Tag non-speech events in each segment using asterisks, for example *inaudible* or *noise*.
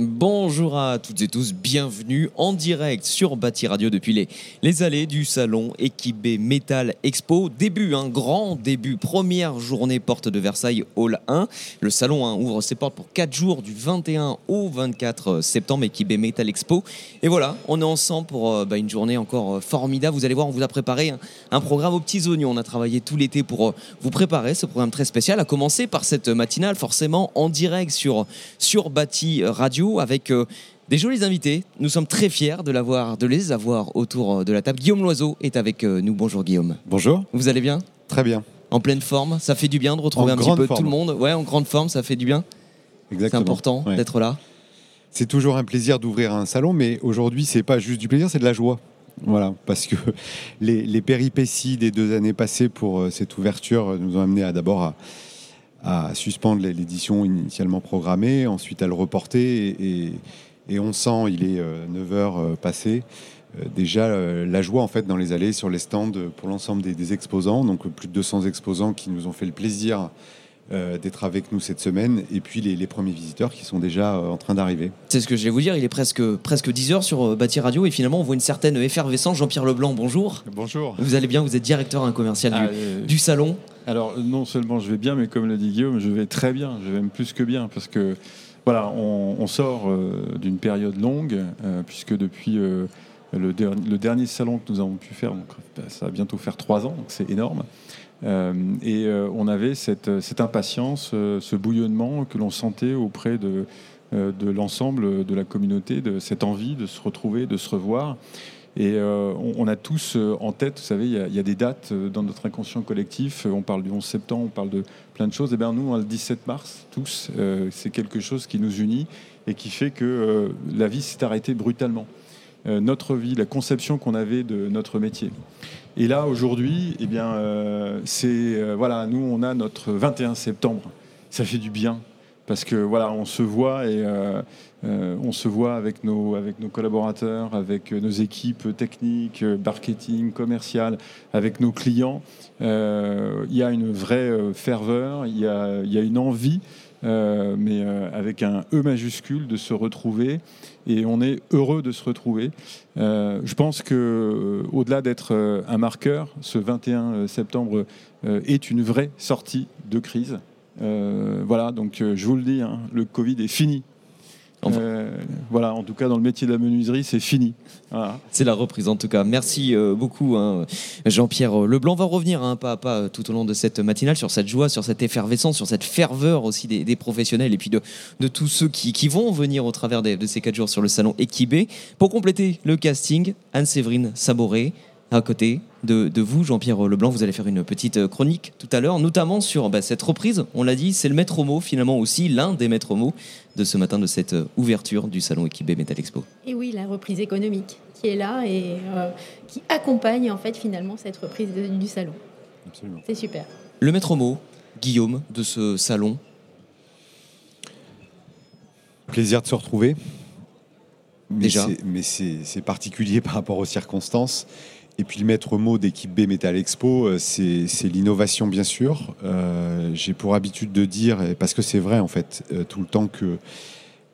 Bonjour à toutes et tous, bienvenue en direct sur Bâti Radio depuis les, les allées du salon Équipé Metal Expo. Début, un grand début, première journée porte de Versailles Hall 1. Le salon hein, ouvre ses portes pour 4 jours du 21 au 24 septembre, Équipé Metal Expo. Et voilà, on est ensemble pour euh, bah, une journée encore euh, formidable. Vous allez voir, on vous a préparé un, programme aux petits oignons. On a travaillé tout l'été pour euh, vous préparer ce programme très spécial, à commencer par cette matinale forcément en direct sur, sur Radio avec euh, des jolis invités. Nous sommes très fiers de, les avoir autour euh, de la table. Guillaume Loiseau est avec euh, nous. Bonjour Guillaume. Bonjour. Vous allez bien? Très bien. En pleine forme Ça fait du bien de retrouver En un petit peu forme. tout le monde. Ouais, en grande forme, ça fait du bien. C'est Exactement. important Ouais. d'être là. C'est toujours un plaisir d'ouvrir un salon, mais aujourd'hui, c'est pas juste du plaisir, c'est de la joie. Voilà, parce que *laughs* les, les péripéties des deux années passées pour cette ouverture nous ont amené à d'abord à, à suspendre l'édition initialement programmée, ensuite à le reporter, et, et- et on sent, il est 9h passé, euh, déjà euh, la joie en fait dans les allées, sur les stands euh, pour l'ensemble des, des exposants, donc euh, plus de 200 exposants qui nous ont fait le plaisir euh, d'être avec nous cette semaine, et puis les, les premiers visiteurs qui sont déjà euh, en train d'arriver. C'est ce que je vais vous dire. Il est presque, presque 10 heures sur euh, Bâti Radio et finalement on voit une certaine effervescence. Jean-Pierre Leblanc, bonjour. Bonjour. Vous allez bien Vous êtes directeur hein, commercial du, Ah, euh, du salon. Alors non seulement je vais bien, mais comme l'a dit Guillaume, je vais très bien. Je vais même plus que bien parce que voilà, on, sort euh, d'une période longue euh, puisque depuis euh, le, der- le dernier salon que nous avons pu faire, donc ça va bientôt faire trois ans, donc c'est énorme. Et on avait cette, impatience, ce bouillonnement que l'on sentait auprès de, de l'ensemble de la communauté, de cette envie de se retrouver, de se revoir. Et euh, on, a tous euh, en tête, vous savez, il y, a- des dates euh, dans notre inconscient collectif. On parle du 11 septembre, on parle de plein de choses. Et bien nous, le 17 mars, tous, c'est quelque chose qui nous unit et qui fait que la vie s'est arrêtée brutalement. Notre vie, la conception qu'on avait de notre métier. Et là, aujourd'hui, eh bien, c'est voilà, nous, on a notre 21 septembre. Ça fait du bien parce que voilà, on se voit et euh, euh, on se voit avec nos, avec nos collaborateurs, avec euh, nos équipes techniques, marketing, commercial, avec nos clients. Il y a une vraie ferveur, il y a, y a une envie, mais avec un E majuscule, de se retrouver. Et on est heureux de se retrouver. Je pense que, au-delà d'être un marqueur, ce 21 septembre est une vraie sortie de crise. Euh, voilà, donc euh, je vous le dis, hein, le Covid est fini. Enfin. Euh, voilà, en tout cas dans le métier de la menuiserie, c'est fini. Voilà. C'est la reprise en tout cas. Merci euh, beaucoup hein, Jean-Pierre Leblanc. On va revenir hein, pas à pas tout au long de cette matinale sur cette joie, sur cette effervescence, sur cette ferveur aussi des, des professionnels et puis de, de tous ceux qui, qui vont venir au travers des- de ces quatre jours sur le salon Equibé. Pour compléter le casting, Anne-Séverine Saboré à côté de, de vous, Jean-Pierre Leblanc, vous allez faire une petite chronique tout à l'heure, notamment sur bah, cette reprise. On l'a dit, c'est le maître mot finalement aussi, l'un des maîtres mots de ce matin de cette ouverture du salon Equibé Metal Expo. Et oui, la reprise économique qui est là et euh, qui accompagne en fait finalement cette reprise de- du salon. Absolument. C'est super. Le maître mot, Guillaume, de ce salon, Plaisir de se retrouver. Mais Déjà. c'est- Mais c'est c'est particulier *laughs* par rapport aux circonstances. Et puis le maître mot d'équipe B Metal Expo, euh, c'est l'innovation bien sûr. Euh, J'ai pour habitude de dire, parce que c'est vrai en fait, euh, tout le temps que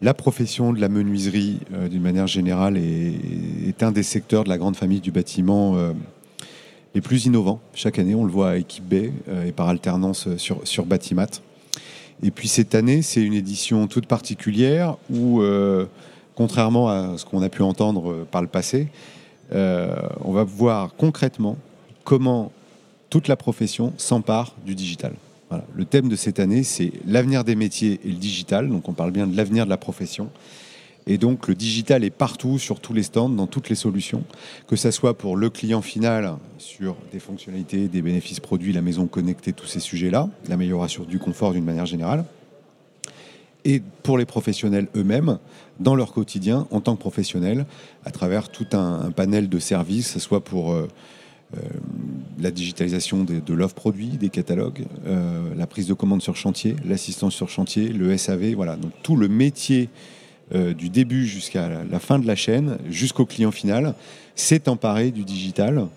la profession de la menuiserie, d'une manière générale, est, un des secteurs de la grande famille du bâtiment les plus innovants. Chaque année, on le voit à équipe B et par alternance sur, sur Batimat. Et puis cette année, c'est une édition toute particulière où, contrairement à ce qu'on a pu entendre par le passé, on va voir concrètement comment toute la profession s'empare du digital. Le thème de cette année, c'est l'avenir des métiers et le digital. Donc on parle bien de l'avenir de la profession. Et donc le digital est partout, sur tous les stands, dans toutes les solutions, que ça soit pour le client final sur des fonctionnalités, des bénéfices produits, la maison connectée, tous ces sujets-là, l'amélioration du confort d'une manière générale, et pour les professionnels eux-mêmes, dans leur quotidien en tant que professionnels, à travers tout un, panel de services, soit pour euh, euh, la digitalisation de, de l'offre produit, des catalogues, euh, la prise de commande sur chantier, l'assistance sur chantier, le SAV, voilà, donc tout le métier du début jusqu'à la fin de la chaîne, jusqu'au client final, s'est emparé du digital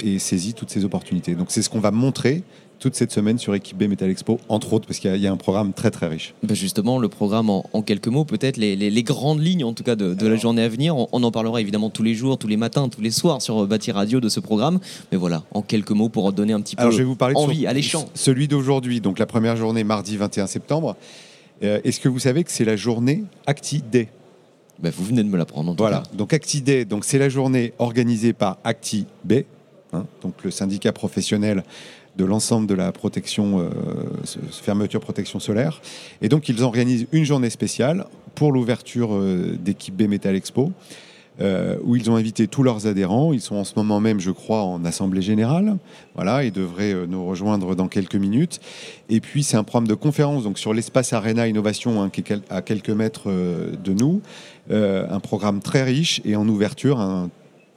et saisit toutes ces opportunités. Donc c'est ce qu'on va montrer toute cette semaine sur Équipe B Metal Expo, entre autres, parce qu'il y, a un programme très très riche. Ben justement, le programme en, quelques mots, peut-être les, grandes lignes en tout cas de, la journée à venir. On, en parlera évidemment tous les jours, tous les matins, tous les soirs sur Bâti Radio de ce programme. Mais voilà, en quelques mots pour donner un petit peu Alors, je vais vous parler envie, de Celui d'aujourd'hui, donc la première journée, mardi 21 septembre. Euh, est-ce que vous savez que c'est la journée Acti Day? Ben, Vous venez de me l'apprendre. Voilà, donc Acti Day, donc c'est la journée organisée par Acti B, hein, donc le syndicat professionnel de l'ensemble de la euh, fermeture protection solaire. Et donc, ils organisent une journée spéciale pour l'ouverture euh, d'équipe B Metal Expo, euh, où ils ont invité tous leurs adhérents. Ils sont en ce moment même, je crois, en assemblée générale. Voilà, ils devraient nous rejoindre dans quelques minutes. Et puis, c'est un programme de conférence donc sur l'espace Arena Innovation, hein, qui est à quelques mètres de nous. un programme très riche et en ouverture,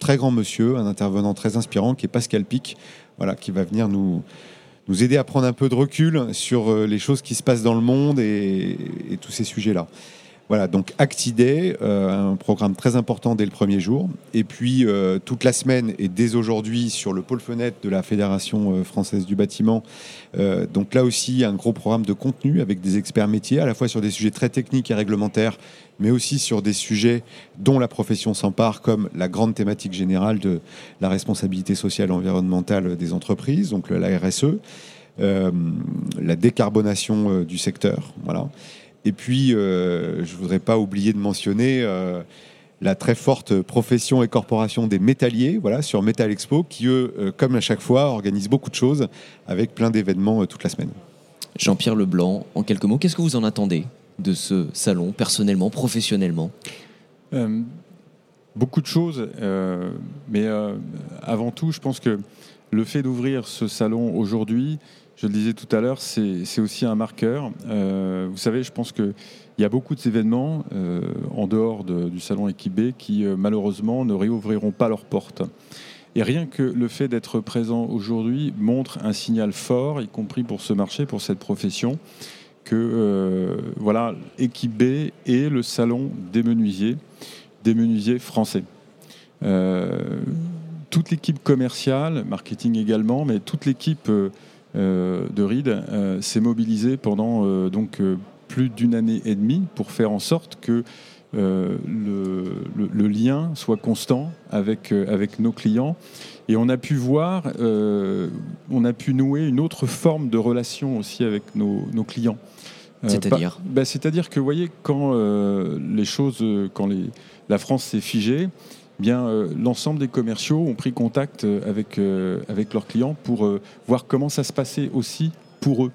très grand monsieur, un intervenant très inspirant, qui est Pascal Pic, qui va venir nous, aider à prendre un peu de recul sur euh, les choses qui se passent dans le monde et, tous ces sujets-là. Voilà, donc Actiday, euh, un programme très important dès le premier jour. Et puis euh, toute la semaine et dès aujourd'hui sur le pôle fenêtre de la Fédération française du bâtiment. donc là aussi, un gros programme de contenu avec des experts métiers, à la fois sur des sujets très techniques et réglementaires, mais aussi sur des sujets dont la profession s'empare, comme la grande thématique générale de la responsabilité sociale et environnementale des entreprises, donc la RSE, euh, la décarbonation euh, du secteur. Voilà. Et puis, euh, je ne voudrais pas oublier de mentionner la très forte profession et corporation des métalliers, voilà, sur Metal Expo, qui, eux, comme à chaque fois, organisent beaucoup de choses avec plein d'événements toute la semaine. Jean-Pierre Leblanc, en quelques mots, qu'est-ce que vous en attendez de ce salon, personnellement, professionnellement? Euh, Beaucoup de choses, euh, mais euh, avant tout, je pense que le fait d'ouvrir ce salon aujourd'hui, je le disais tout à l'heure, c'est aussi un marqueur. vous savez, je pense qu'il y a beaucoup d'événements en dehors du salon équipé qui malheureusement ne réouvriront pas leurs portes. Et rien que le fait d'être présent aujourd'hui montre un signal fort, y compris pour ce marché, pour cette profession que euh, voilà, B est le salon des menuisiers, des menuisiers français. Euh, toute l'équipe commerciale, marketing également, mais toute l'équipe euh, de RID s'est mobilisée pendant donc plus d'une année et demie pour faire en sorte que le, le, lien soit constant avec, avec nos clients et on a pu voir, euh, on a pu nouer une autre forme de relation aussi avec nos, clients. Euh, C'est-à-dire bah, C'est-à-dire que, vous voyez, quand euh, les choses, quand les, la France s'est figée, bien l'ensemble des commerciaux ont pris contact avec, avec leurs clients pour voir comment ça se passait aussi pour eux.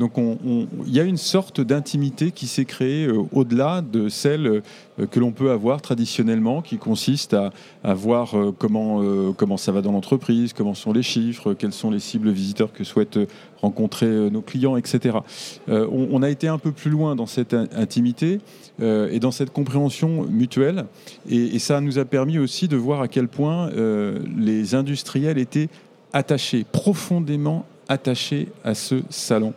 Donc il y a une sorte d'intimité qui s'est créée euh, au-delà de celle euh, que l'on peut avoir traditionnellement, qui consiste à, voir euh, comment, comment ça va dans l'entreprise, comment sont les chiffres, quels sont les cibles visiteurs que souhaitent rencontrer nos clients, etc. On, a été un peu plus loin dans cette intimité et dans cette compréhension mutuelle, et, et, ça nous a permis aussi de voir à quel point les industriels étaient attachés, profondément attachés à ce salon.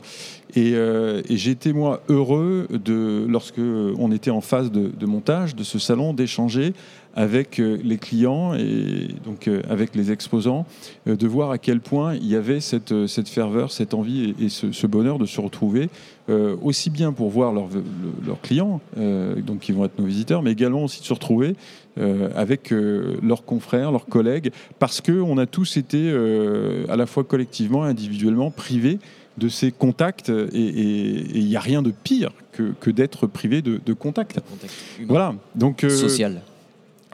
Euh, et, j'étais moi heureux de, lorsque on était en phase de, montage de ce salon, d'échanger avec euh, les clients et donc euh, avec les exposants, de voir à quel point il y avait cette, cette ferveur, cette envie et, ce, bonheur de se retrouver, aussi bien pour voir leurs clients, donc qui vont être nos visiteurs, mais également aussi de se retrouver avec leurs confrères, leurs collègues, parce qu'on a tous été à la fois collectivement et individuellement privés de ces contacts et il n'y a rien de pire que, que d'être privé de, de contact. voilà. Donc, euh, Social.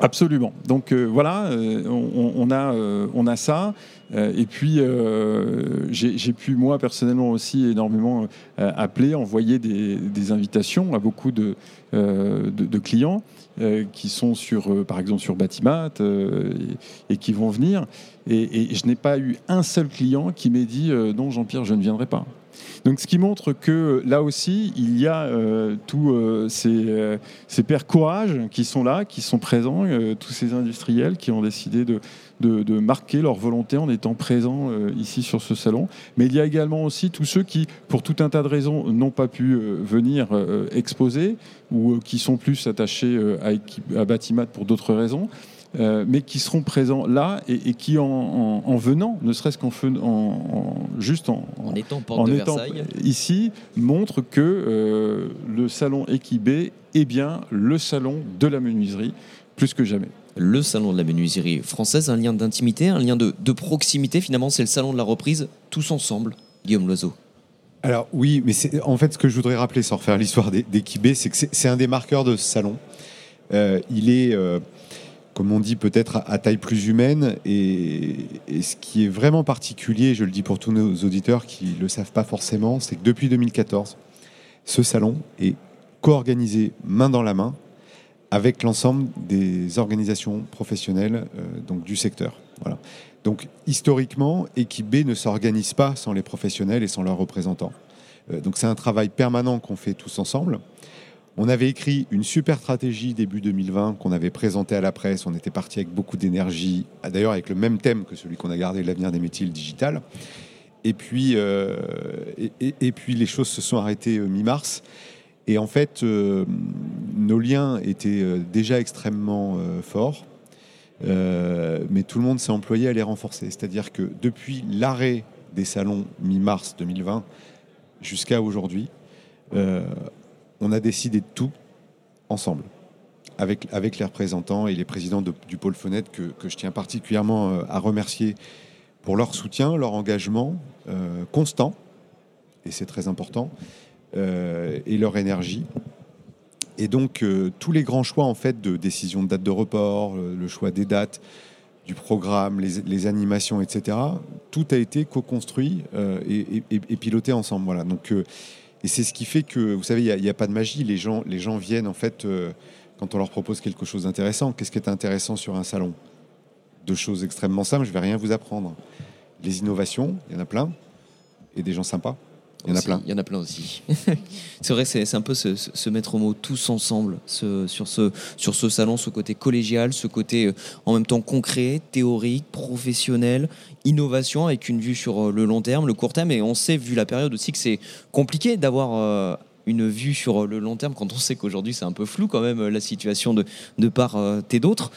Absolument. Donc euh, voilà, euh, on, a, on a ça. et puis, j'ai pu, moi, personnellement aussi, énormément appeler, envoyer des, invitations à beaucoup de, de, clients qui sont, sur, par exemple, sur Batimat et, et, qui vont venir. Et, je n'ai pas eu un seul client qui m'ait dit non, Jean-Pierre, je ne viendrai pas. Donc, ce qui montre que là aussi, il y a tous ces, ces pères courage qui sont là, qui sont présents, tous ces industriels qui ont décidé de, de, marquer leur volonté en étant présents ici sur ce salon. Mais il y a également aussi tous ceux qui, pour tout un tas de raisons, n'ont pas pu venir exposer ou qui sont plus attachés à, à Batimat pour d'autres raisons. Euh, mais qui seront présents là et, qui, en, venant, ne serait-ce qu'en en, juste en, étant, porte de Versailles. ici, montrent que euh, le salon équipé est bien le salon de la menuiserie, plus que jamais. Le salon de la menuiserie française, un lien d'intimité, un lien de, proximité. Finalement, c'est le salon de la reprise, tous ensemble. Guillaume Loiseau. Alors oui, mais en fait ce que je voudrais rappeler, sans refaire l'histoire d'Equibé, c'est que c'est un des marqueurs de ce salon. Euh, il est comme on dit, peut-être à, taille plus humaine. Et, ce qui est vraiment particulier, je le dis pour tous nos auditeurs qui ne le savent pas forcément, c'est que depuis 2014, ce salon est co-organisé main dans la main avec l'ensemble des organisations professionnelles euh, donc du secteur. Voilà. Donc historiquement, B ne s'organise pas sans les professionnels et sans leurs représentants. Euh, donc c'est un travail permanent qu'on fait tous ensemble. On avait écrit une super stratégie début 2020 qu'on avait présentée à la presse. On était parti avec beaucoup d'énergie, d'ailleurs avec le même thème que celui qu'on a gardé, l'avenir des métiers digital. Et puis, euh, les choses se sont arrêtées euh, mi-mars. Et en fait, euh, nos liens étaient déjà extrêmement forts, mais tout le monde s'est employé à les renforcer. C'est-à-dire que depuis l'arrêt des salons mi-mars 2020 jusqu'à aujourd'hui, on a décidé de tout ensemble, avec, avec les représentants et les présidents du pôle Fenêtre que, je tiens particulièrement euh, à remercier pour leur soutien, leur engagement euh, constant, et c'est très important, euh, et leur énergie. Et donc tous les grands choix en fait de décision de date de report, le choix des dates, du programme, les, animations, etc. Tout a été co-construit et, et, piloté ensemble. Voilà. Donc et c'est ce qui fait que, vous savez, il n'y a, pas de magie. Les gens, viennent, en fait, euh, quand on leur propose quelque chose d'intéressant. Qu'est-ce qui est intéressant sur un salon? Deux choses extrêmement simples, je ne vais rien vous apprendre. Les innovations, il y en a plein, et des gens sympas. Il y en a plein. Il y en a plein aussi. *laughs* c'est vrai, c'est un peu se, mettre au mot tous ensemble sur, ce, sur ce salon, ce côté collégial, ce côté euh, en même temps concret, théorique, professionnel, innovation avec une vue sur euh, le long terme, le court terme. Et on sait, vu la période aussi, que c'est compliqué d'avoir euh, une vue sur le long terme quand on sait qu'aujourd'hui c'est un peu flou quand même la situation de, de part et d'autre.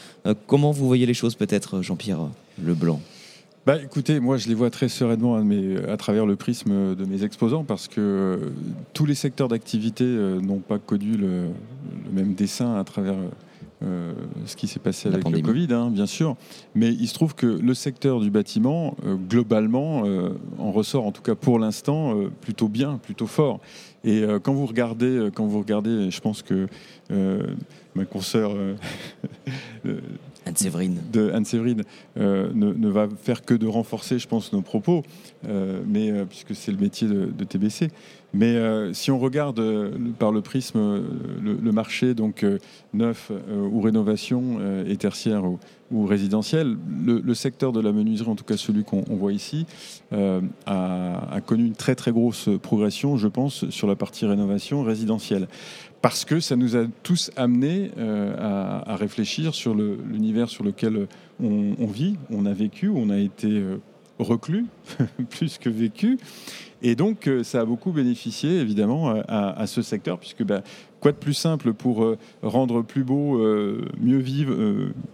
comment vous voyez les choses peut-être, Jean-Pierre Leblanc? Bah, écoutez, moi je les vois très sereinement à, à travers le prisme de mes exposants parce que euh, tous les secteurs d'activité euh, n'ont pas connu le, même dessin à travers euh, ce qui s'est passé avec le Covid, hein, bien sûr. Mais il se trouve que le secteur du bâtiment, globalement, en ressort, en tout cas pour l'instant, plutôt bien, plutôt fort. Et quand vous regardez, quand vous regardez, je pense que ma consoeur *laughs* Anne-Séverine. Anne-Séverine euh, ne, va faire que de renforcer, je pense, nos propos, euh, mais, euh, puisque c'est le métier de, TBC. Mais si on regarde par le prisme le, marché donc neuf ou rénovation et tertiaire ou, résidentiel, le, secteur de la menuiserie, en tout cas celui qu'on voit ici, a, a, connu une très très grosse progression, je pense, sur la partie rénovation résidentielle parce que ça nous a tous amenés euh, à, réfléchir sur l'univers sur lequel on, vit, on a vécu, on a été euh, reclus, *laughs* plus que vécu. Et donc, euh, ça a beaucoup bénéficié, évidemment, à, ce secteur, puisque bah, quoi de plus simple pour rendre plus beau, mieux vivre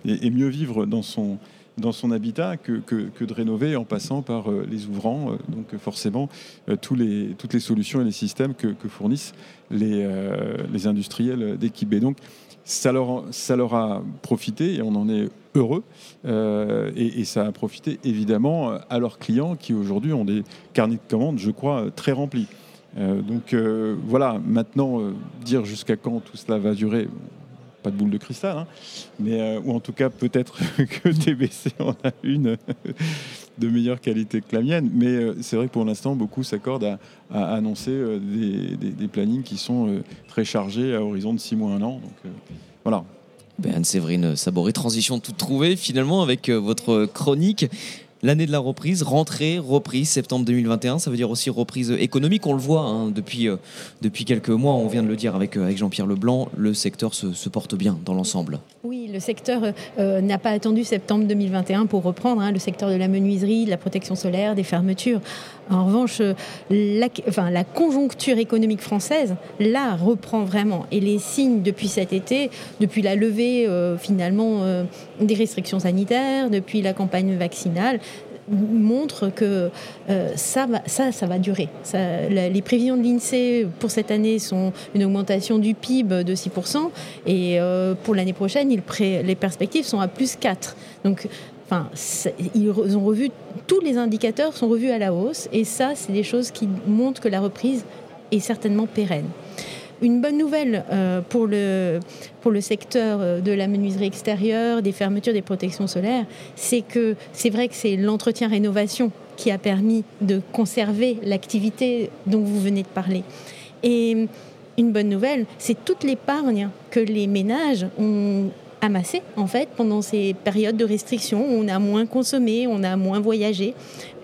et, mieux vivre dans son, dans son habitat que, de rénover en passant par euh, les ouvrants. Euh, donc forcément, euh, les, toutes les solutions et les systèmes que, fournissent les, industriels d'équipe Donc ça leur a profité et on en est heureux. et, ça a profité évidemment à leurs clients qui aujourd'hui ont des carnets de commandes, je crois, très remplis. donc voilà, maintenant, dire jusqu'à quand tout cela va durer, pas de boule de cristal, hein. mais, euh, ou en tout cas peut-être *laughs* que TBC en a une de meilleure qualité que la mienne. Mais euh, c'est vrai que pour l'instant, beaucoup s'accordent à, annoncer euh, des, plannings qui sont très chargés à horizon de 6 mois, 1 an. Donc voilà. Ben, Anne-Séverine Saboré, transition toute trouvée finalement avec votre chronique. L'année de la reprise, rentrée, reprise, septembre 2021, ça veut dire aussi reprise économique, on le voit hein, depuis, euh, depuis quelques mois, on vient de le dire avec, euh, Jean-Pierre Leblanc, le secteur se, se, porte bien dans l'ensemble. Oui, le secteur euh, n'a pas attendu septembre 2021 pour reprendre, hein, le secteur de la menuiserie, de la protection solaire, des fermetures. En revanche, la, enfin, la conjoncture économique française, là, reprend vraiment. Et les signes depuis cet été, depuis la levée finalement des restrictions sanitaires, depuis la campagne vaccinale, montre que euh, ça, va, ça, ça va durer. Les prévisions de l'INSEE pour cette année sont une augmentation du PIB de 6%, et euh, pour l'année prochaine, les perspectives sont à plus 4. Donc, enfin, ils ont revu, tous les indicateurs sont revus à la hausse, et ça, c'est des choses qui montrent que la reprise est certainement pérenne. Une bonne nouvelle euh, pour, le, pour le secteur euh, de la menuiserie extérieure, des fermetures des protections solaires, c'est que c'est vrai que c'est l'entretien-rénovation qui a permis de conserver l'activité dont vous venez de parler. Et une bonne nouvelle, c'est toute l'épargne que les ménages ont amassée en fait pendant ces périodes de restriction. On a moins consommé, on a moins voyagé.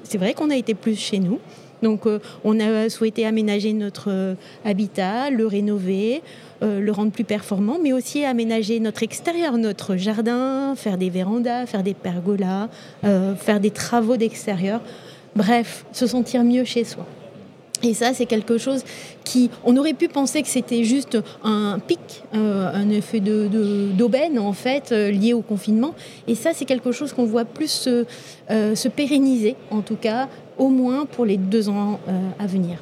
C'est vrai qu'on a été plus chez nous. Donc euh, on a souhaité aménager notre euh, habitat, le rénover, euh, le rendre plus performant, mais aussi aménager notre extérieur, notre jardin, faire des vérandas, faire des pergolas, faire des travaux d'extérieur. Bref, se sentir mieux chez soi. Et ça, c'est quelque chose qui, on aurait pu penser que c'était juste un pic, un effet d'aubaine de, en fait, lié au confinement. Et ça, c'est quelque chose qu'on voit plus se, pérenniser, en tout cas, au moins pour les deux ans euh, à venir.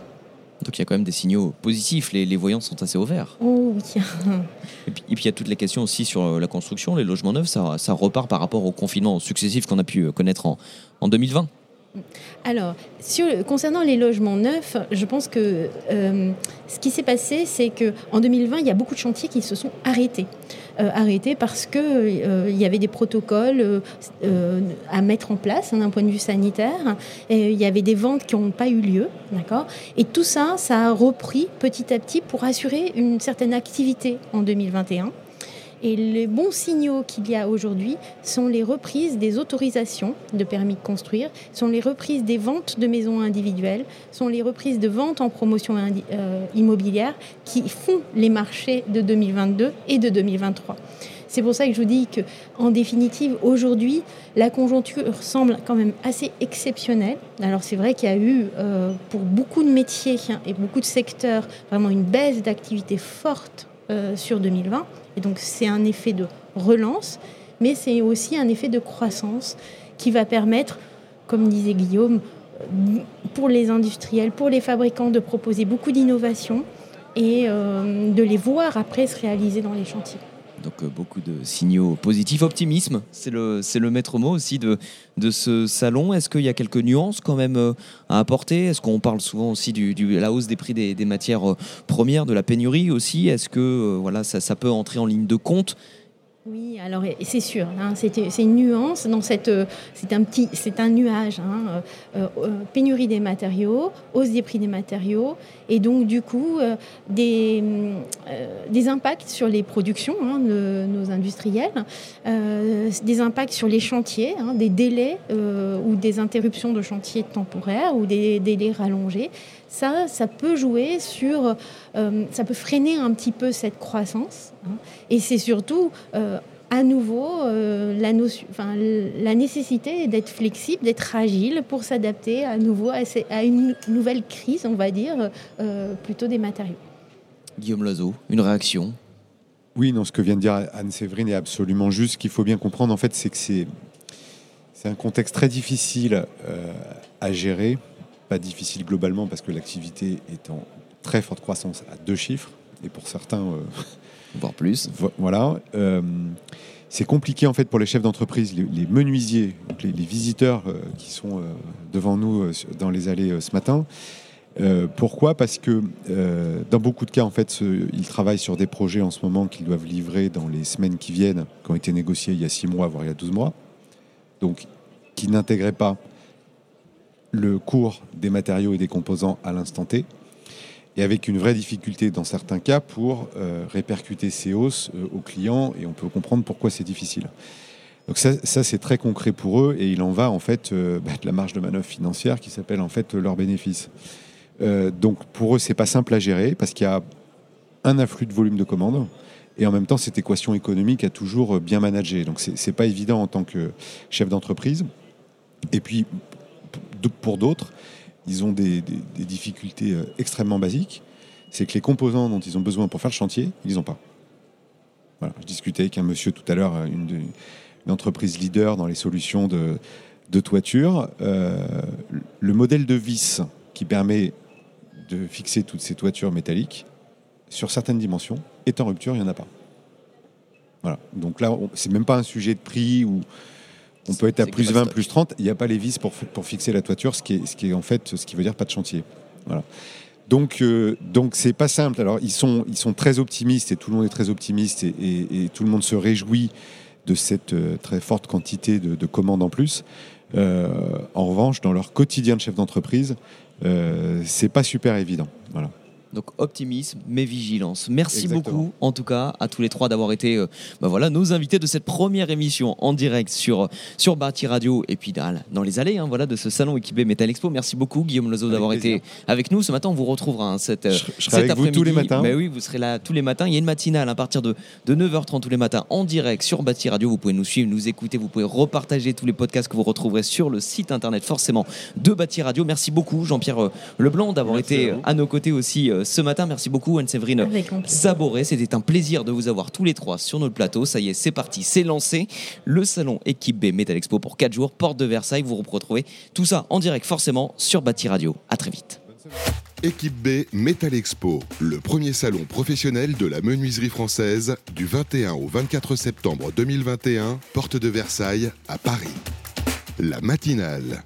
Donc il y a quand même des signaux positifs, les, les voyants sont assez ouverts. Oh oui. *laughs* et, puis, il y a toutes les questions aussi sur euh, la construction, les logements neufs, ça, ça repart par rapport au confinement successif qu'on a pu euh, connaître en, en 2020. Alors, sur, concernant les logements neufs, je pense que euh, ce qui s'est passé, c'est qu'en 2020, il y a beaucoup de chantiers qui se sont arrêtés. Euh, arrêtés parce qu'il euh, y avait des protocoles à mettre en place hein, d'un point de vue sanitaire. Et il y avait des ventes qui n'ont pas eu lieu. D'accord? Et tout ça, ça a repris petit à petit pour assurer une certaine activité en 2021. Et les bons signaux qu'il y a aujourd'hui sont les reprises des autorisations de permis de construire, sont les reprises des ventes de maisons individuelles, sont les reprises de ventes en promotion euh, immobilière qui font les marchés de 2022 et de 2023. C'est pour ça que je vous dis que, en définitive, aujourd'hui, la conjoncture semble quand même assez exceptionnelle. Alors c'est vrai qu'il y a eu euh, pour beaucoup de métiers et beaucoup de secteurs vraiment une baisse d'activité forte euh, sur 2020. Et donc c'est un effet de relance, mais c'est aussi un effet de croissance qui va permettre, comme disait Guillaume, pour les industriels, pour les fabricants, de proposer beaucoup d'innovations et euh, de les voir après se réaliser dans les chantiers. Donc euh, beaucoup de signaux positifs, optimisme, c'est le, le maître mot aussi de, de ce salon. Est-ce qu'il y a quelques nuances quand même euh, à apporter? Est-ce qu'on parle souvent aussi de la hausse des prix des, matières euh, premières, de la pénurie aussi? Est-ce que voilà, ça peut entrer en ligne de compte? Oui, alors c'est sûr, hein, c'est une nuance dans cette, euh, c'est un petit, c'est un nuage, hein, euh, euh, pénurie des matériaux, hausse des prix des matériaux, et donc du coup des, des impacts sur les productions hein, nos industriels, des impacts sur les chantiers, des délais ou des interruptions de chantiers temporaires ou des délais rallongés. Ça, ça peut jouer sur, ça peut freiner un petit peu cette croissance. Et c'est surtout euh, à nouveau euh, la, notion, enfin, la nécessité d'être flexible, d'être agile pour s'adapter à nouveau à, une nouvelle crise, on va dire, euh, plutôt des matériaux. Guillaume Lazo, une réaction? Oui, non, ce que vient de dire Anne-Séverine est absolument juste. Ce qu'il faut bien comprendre, en fait, c'est que c'est, c'est un contexte très difficile à gérer. Pas difficile globalement parce que l'activité est en très forte croissance à deux chiffres. Et pour certains, *laughs* voire plus. Voilà. Euh, c'est compliqué en fait pour les chefs d'entreprise, les, menuisiers, les, visiteurs euh, qui sont euh, devant nous dans les allées ce matin. pourquoi? Parce que dans beaucoup de cas, en fait, ils travaillent sur des projets en ce moment qu'ils doivent livrer dans les semaines qui viennent, qui ont été négociés il y a 6 mois, voire il y a 12 mois. Donc, qui n'intégraient pas le cours des matériaux et des composants à l'instant T et avec une vraie difficulté dans certains cas pour euh, répercuter ces hausses euh, aux clients, et on peut comprendre pourquoi c'est difficile. Donc ça, ça, c'est très concret pour eux et il en va en fait euh, bah, de la marge de manœuvre financière qui s'appelle en fait leur bénéfice. Donc pour eux, c'est pas simple à gérer parce qu'il y a un afflux de volume de commandes et en même temps cette équation économique a toujours bien managé. Donc c'est pas évident en tant que chef d'entreprise. Et puis pour d'autres, ils ont des, difficultés euh, extrêmement basiques. C'est que les composants dont ils ont besoin pour faire le chantier, ils n'ont pas. Voilà. Je discutais avec un monsieur tout à l'heure, une, une, entreprise leader dans les solutions de, de toiture. Euh, le modèle de vis qui permet de fixer toutes ces toitures métalliques, sur certaines dimensions, est en rupture, il n'y en a pas. Voilà. Donc là, c'est même pas un sujet de prix ou on peut être à plus 20, plus 30. Il n'y a pas les vis pour, pour fixer la toiture, ce qui, est, ce qui est en fait ce qui veut dire pas de chantier. Voilà. Donc, euh, donc c'est pas simple. Alors, ils sont, ils sont très optimistes et tout le monde est très optimiste et, et, et tout le monde se réjouit de cette euh, très forte quantité de, de commandes en plus. Euh, en revanche, dans leur quotidien de chef d'entreprise, euh, c'est pas super évident. Voilà. Donc optimisme, mais vigilance. Merci Exactement. beaucoup, en tout cas, à tous les trois d'avoir été euh, bah voilà, nos invités de cette première émission en direct sur, sur Bâti Radio et puis dans, dans les allées hein, voilà, de ce salon équipé Metal Expo. Merci beaucoup, Guillaume Lezo, d'avoir été avec nous. Ce matin, on vous retrouvera hein, cette, je, je cet après-midi. tous les matins. Bah oui, vous serez là tous les matins. Il y a une matinale à partir de, de 9h30 tous les matins en direct sur Bâti Radio. Vous pouvez nous suivre, nous écouter, vous pouvez repartager tous les podcasts que vous retrouverez sur le site internet forcément de Bâti Radio. Merci beaucoup, Jean-Pierre Leblanc, d'avoir été à, à, nos côtés aussi euh, ce matin. Merci beaucoup, Anne-Séverine Saboré. C'était un plaisir de vous avoir tous les trois sur notre plateau. Ça y est, c'est parti, c'est lancé. Le salon Équipe B Metal Expo pour 4 jours, porte de Versailles. Vous retrouvez tout ça en direct, forcément, sur Bâti Radio. À très vite. Équipe B Metal Expo, le premier salon professionnel de la menuiserie française du 21 au 24 septembre 2021, porte de Versailles à Paris. La matinale.